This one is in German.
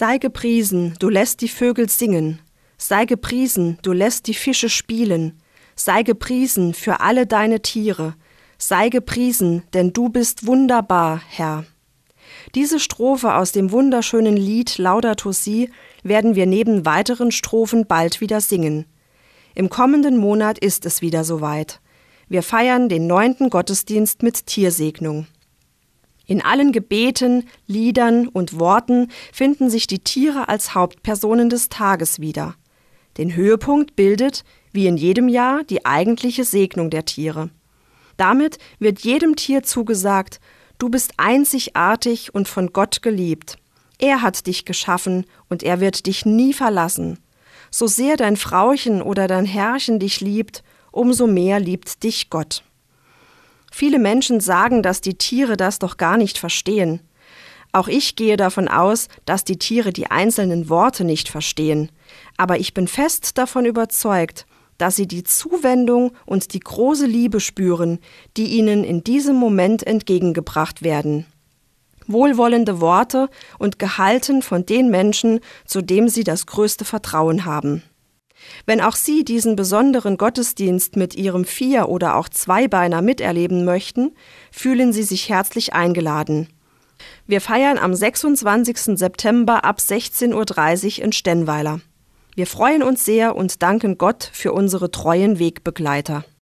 Sei gepriesen, du lässt die Vögel singen, sei gepriesen, du lässt die Fische spielen, sei gepriesen für alle deine Tiere, sei gepriesen, denn du bist wunderbar, Herr. Diese Strophe aus dem wunderschönen Lied Laudato Si werden wir neben weiteren Strophen bald wieder singen. Im kommenden Monat ist es wieder soweit. Wir feiern den neunten Gottesdienst mit Tiersegnung. In allen Gebeten, Liedern und Worten finden sich die Tiere als Hauptpersonen des Tages wieder. Den Höhepunkt bildet, wie in jedem Jahr, die eigentliche Segnung der Tiere. Damit wird jedem Tier zugesagt, du bist einzigartig und von Gott geliebt. Er hat dich geschaffen und er wird dich nie verlassen. So sehr dein Frauchen oder dein Herrchen dich liebt, umso mehr liebt dich Gott. Viele Menschen sagen, dass die Tiere das doch gar nicht verstehen. Auch ich gehe davon aus, dass die Tiere die einzelnen Worte nicht verstehen. Aber ich bin fest davon überzeugt, dass sie die Zuwendung und die große Liebe spüren, die ihnen in diesem Moment entgegengebracht werden. Wohlwollende Worte und gehalten von den Menschen, zu dem sie das größte Vertrauen haben. Wenn auch Sie diesen besonderen Gottesdienst mit Ihrem Vier- oder auch Zweibeiner miterleben möchten, fühlen Sie sich herzlich eingeladen. Wir feiern am 26. September ab 16.30 Uhr in Stenweiler. Wir freuen uns sehr und danken Gott für unsere treuen Wegbegleiter.